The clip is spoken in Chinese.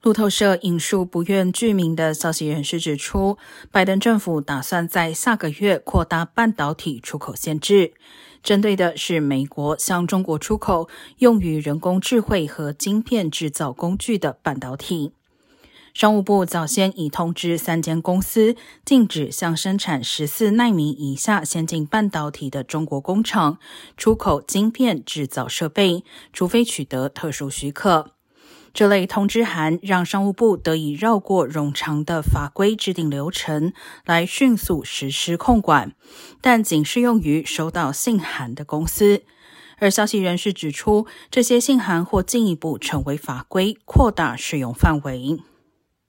路透社引述不愿具名的消息人士指出，拜登政府打算在下个月扩大半导体出口限制，针对的是美国向中国出口用于人工智慧和晶片制造工具的半导体。商务部早先已通知三间公司，禁止向生产十四纳米以下先进半导体的中国工厂出口晶片制造设备，除非取得特殊许可。这类通知函让商务部得以绕过冗长的法规制定流程，来迅速实施控管，但仅适用于收到信函的公司。而消息人士指出，这些信函或进一步成为法规，扩大适用范围。